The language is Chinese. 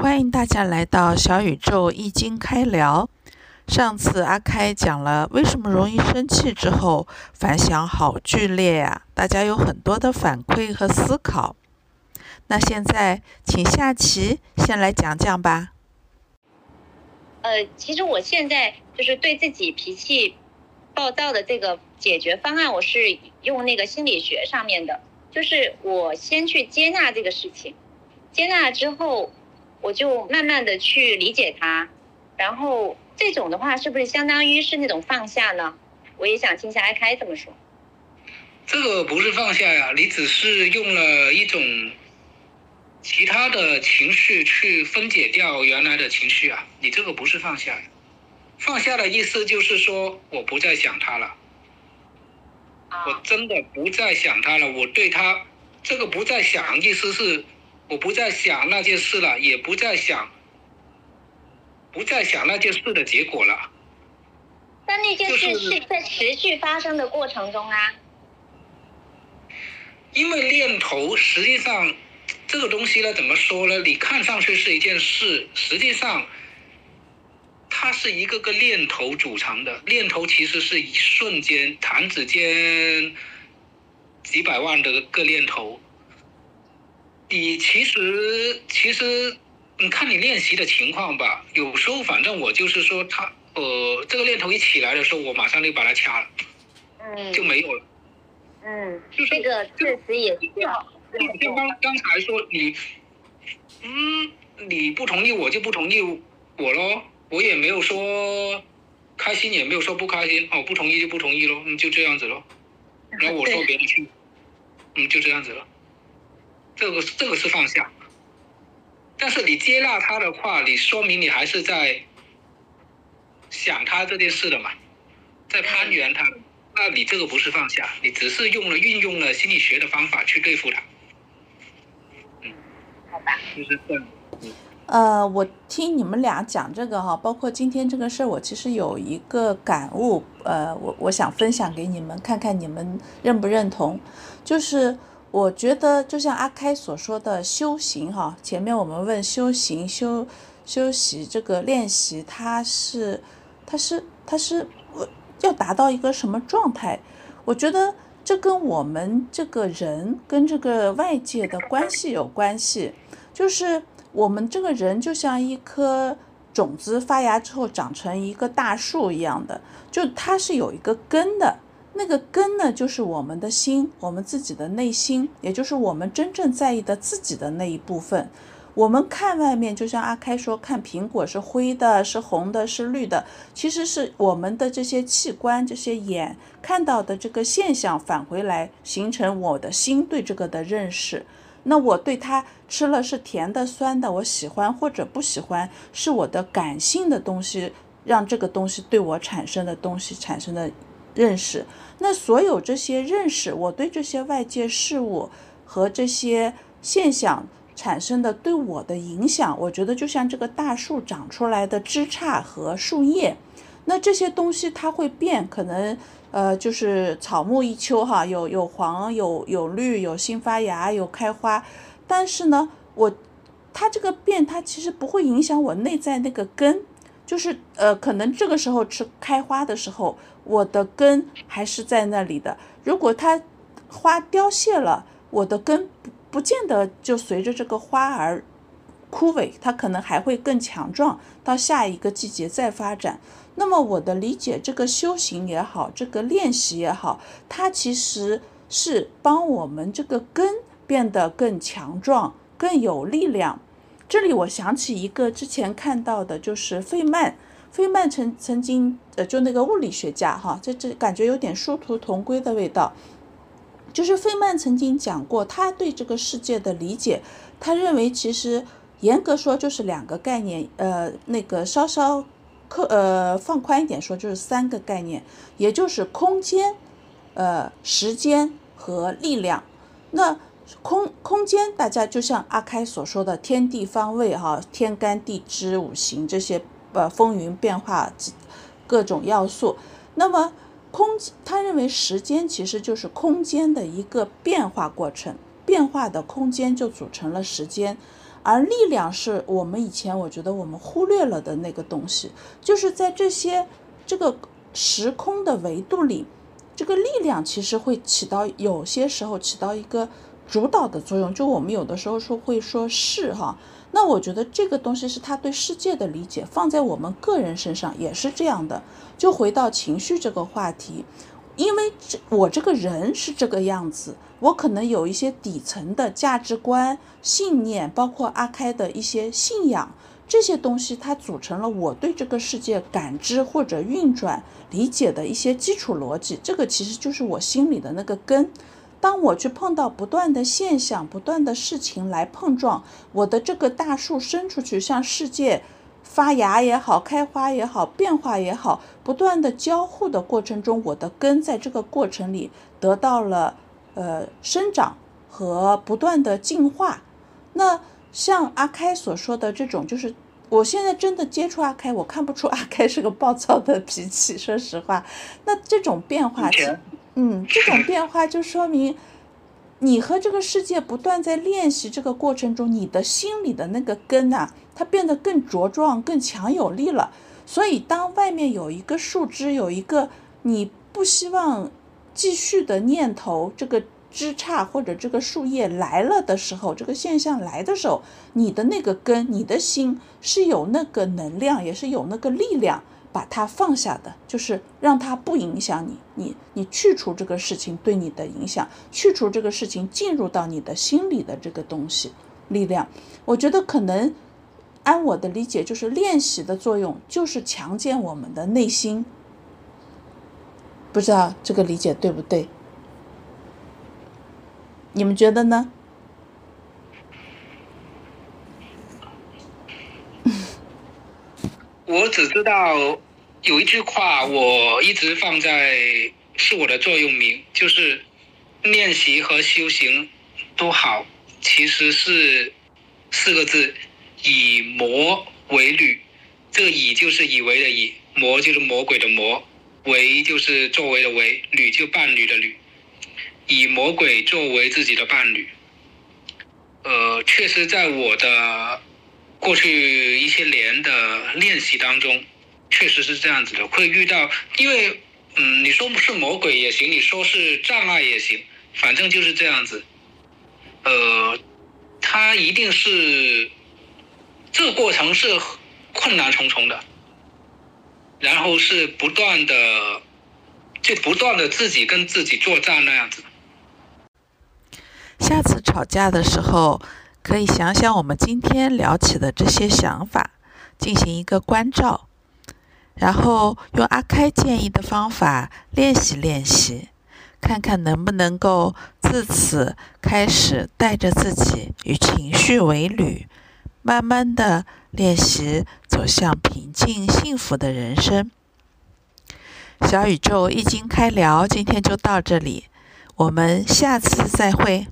欢迎大家来到小宇宙易经开聊。上次阿开讲了为什么容易生气之后，反响好剧烈呀，大家有很多的反馈和思考。那现在请下棋先来讲讲吧。呃，其实我现在就是对自己脾气暴躁的这个解决方案，我是用那个心理学上面的，就是我先去接纳这个事情，接纳之后。我就慢慢的去理解他，然后这种的话是不是相当于是那种放下呢？我也想听一下艾开怎么说。这个不是放下呀，你只是用了一种其他的情绪去分解掉原来的情绪啊，你这个不是放下。放下的意思就是说我不再想他了，我真的不再想他了，我对他这个不再想意思是。我不再想那件事了，也不再想，不再想那件事的结果了。但那件事是在持续发生的过程中啊。因为念头实际上这个东西呢，怎么说呢？你看上去是一件事，实际上它是一个个念头组成的。念头其实是一瞬间，弹指间几百万的个念头。你其实其实，你看你练习的情况吧，有时候反正我就是说，他呃，这个念头一起来的时候，我马上就把它掐了，嗯，就没有了，嗯，这个确实也是要。就刚刚才说你，嗯，你不同意我就不同意我喽，我也没有说开心，也没有说不开心，哦，不同意就不同意喽，嗯，就这样子喽。然后我说别的去，嗯，就这样子了。这个这个是放下，但是你接纳他的话，你说明你还是在想他这件事的嘛，在攀援他，那你这个不是放下，你只是用了运用了心理学的方法去对付他。嗯，好吧，就是这样。呃，我听你们俩讲这个哈，包括今天这个事儿，我其实有一个感悟，呃，我我想分享给你们，看看你们认不认同，就是。我觉得就像阿开所说的修行哈，前面我们问修行修修习这个练习，它是它是它是要达到一个什么状态？我觉得这跟我们这个人跟这个外界的关系有关系，就是我们这个人就像一颗种子发芽之后长成一个大树一样的，就它是有一个根的。那个根呢，就是我们的心，我们自己的内心，也就是我们真正在意的自己的那一部分。我们看外面，就像阿开说，看苹果是灰的，是红的，是绿的，其实是我们的这些器官、这些眼看到的这个现象返回来，形成我的心对这个的认识。那我对它吃了是甜的、酸的，我喜欢或者不喜欢，是我的感性的东西让这个东西对我产生的东西产生的。认识，那所有这些认识，我对这些外界事物和这些现象产生的对我的影响，我觉得就像这个大树长出来的枝杈和树叶，那这些东西它会变，可能呃就是草木一秋哈，有有黄有有绿，有新发芽，有开花，但是呢，我它这个变，它其实不会影响我内在那个根。就是呃，可能这个时候吃开花的时候，我的根还是在那里的。如果它花凋谢了，我的根不不见得就随着这个花而枯萎，它可能还会更强壮，到下一个季节再发展。那么我的理解，这个修行也好，这个练习也好，它其实是帮我们这个根变得更强壮、更有力量。这里我想起一个之前看到的，就是费曼，费曼曾曾经，呃，就那个物理学家哈，这这感觉有点殊途同归的味道。就是费曼曾经讲过，他对这个世界的理解，他认为其实严格说就是两个概念，呃，那个稍稍客呃放宽一点说就是三个概念，也就是空间、呃时间和力量。那空空间，大家就像阿开所说的天地方位哈，天干地支五行这些呃风云变化各种要素。那么空，他认为时间其实就是空间的一个变化过程，变化的空间就组成了时间。而力量是我们以前我觉得我们忽略了的那个东西，就是在这些这个时空的维度里，这个力量其实会起到有些时候起到一个主导的作用。就我们有的时候说会说是哈，那我觉得这个东西是他对世界的理解，放在我们个人身上也是这样的。就回到情绪这个话题。因为这我这个人是这个样子，我可能有一些底层的价值观、信念，包括阿开的一些信仰，这些东西它组成了我对这个世界感知或者运转理解的一些基础逻辑。这个其实就是我心里的那个根。当我去碰到不断的现象、不断的事情来碰撞，我的这个大树伸出去向世界。发芽也好，开花也好，变化也好，不断的交互的过程中，我的根在这个过程里得到了呃生长和不断的进化。那像阿开所说的这种，就是我现在真的接触阿开，我看不出阿开是个暴躁的脾气。说实话，那这种变化，嗯，这种变化就说明。你和这个世界不断在练习这个过程中，你的心里的那个根呐，它变得更茁壮、更强有力了。所以，当外面有一个树枝，有一个你不希望继续的念头，这个枝杈或者这个树叶来了的时候，这个现象来的时候，你的那个根，你的心是有那个能量，也是有那个力量。把它放下的，就是让它不影响你，你你去除这个事情对你的影响，去除这个事情进入到你的心里的这个东西力量。我觉得可能按我的理解，就是练习的作用就是强健我们的内心。不知道这个理解对不对？你们觉得呢？我只知到有一句话，我一直放在是我的座右铭，就是练习和修行都好，其实是四个字：以魔为侣。这个以就是以为的以，魔就是魔鬼的魔，为就是作为的为，侣就伴侣的侣。以魔鬼作为自己的伴侣，呃，确实在我的。过去一些年的练习当中，确实是这样子的，会遇到，因为，嗯，你说不是魔鬼也行，你说是障碍也行，反正就是这样子。呃，他一定是，这个过程是困难重重的，然后是不断的，就不断的自己跟自己作战那样子。下次吵架的时候。可以想想我们今天聊起的这些想法，进行一个关照，然后用阿开建议的方法练习练习，看看能不能够自此开始带着自己与情绪为侣，慢慢的练习走向平静幸福的人生。小宇宙一经开聊，今天就到这里，我们下次再会。